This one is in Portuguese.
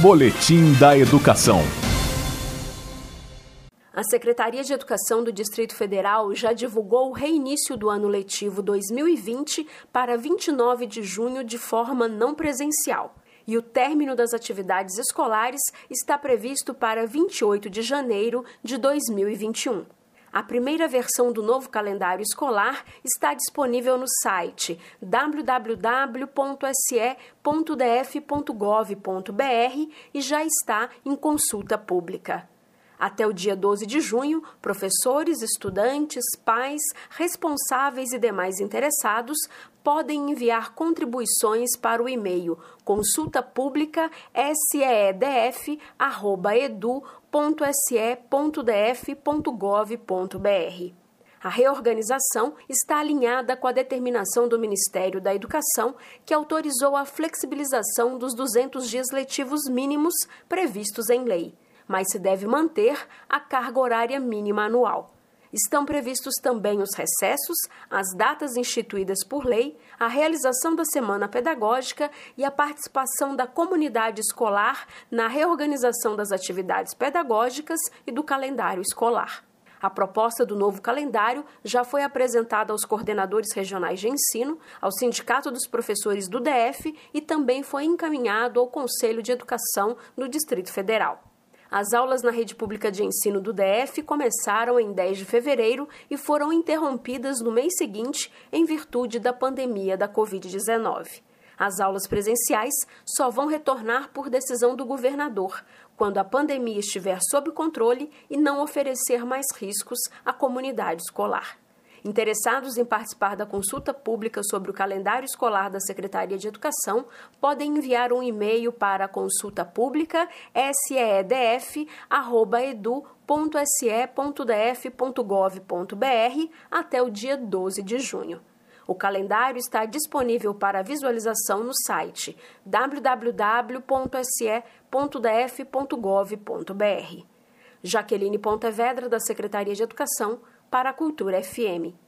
Boletim da Educação. A Secretaria de Educação do Distrito Federal já divulgou o reinício do ano letivo 2020 para 29 de junho de forma não presencial. E o término das atividades escolares está previsto para 28 de janeiro de 2021. A primeira versão do novo calendário escolar está disponível no site www.se.df.gov.br e já está em consulta pública. Até o dia 12 de junho, professores, estudantes, pais, responsáveis e demais interessados podem enviar contribuições para o e-mail consulta. A reorganização está alinhada com a determinação do Ministério da Educação, que autorizou a flexibilização dos 200 dias letivos mínimos previstos em lei mas se deve manter a carga horária mínima anual. Estão previstos também os recessos, as datas instituídas por lei, a realização da semana pedagógica e a participação da comunidade escolar na reorganização das atividades pedagógicas e do calendário escolar. A proposta do novo calendário já foi apresentada aos coordenadores regionais de ensino, ao Sindicato dos Professores do DF e também foi encaminhado ao Conselho de Educação do Distrito Federal. As aulas na rede pública de ensino do DF começaram em 10 de fevereiro e foram interrompidas no mês seguinte em virtude da pandemia da Covid-19. As aulas presenciais só vão retornar por decisão do governador, quando a pandemia estiver sob controle e não oferecer mais riscos à comunidade escolar. Interessados em participar da consulta pública sobre o calendário escolar da Secretaria de Educação podem enviar um e-mail para consulta pública seedf.edu.se.df.gov.br até o dia 12 de junho. O calendário está disponível para visualização no site www.se.df.gov.br. Jaqueline Pontevedra, da Secretaria de Educação, para a Cultura FM.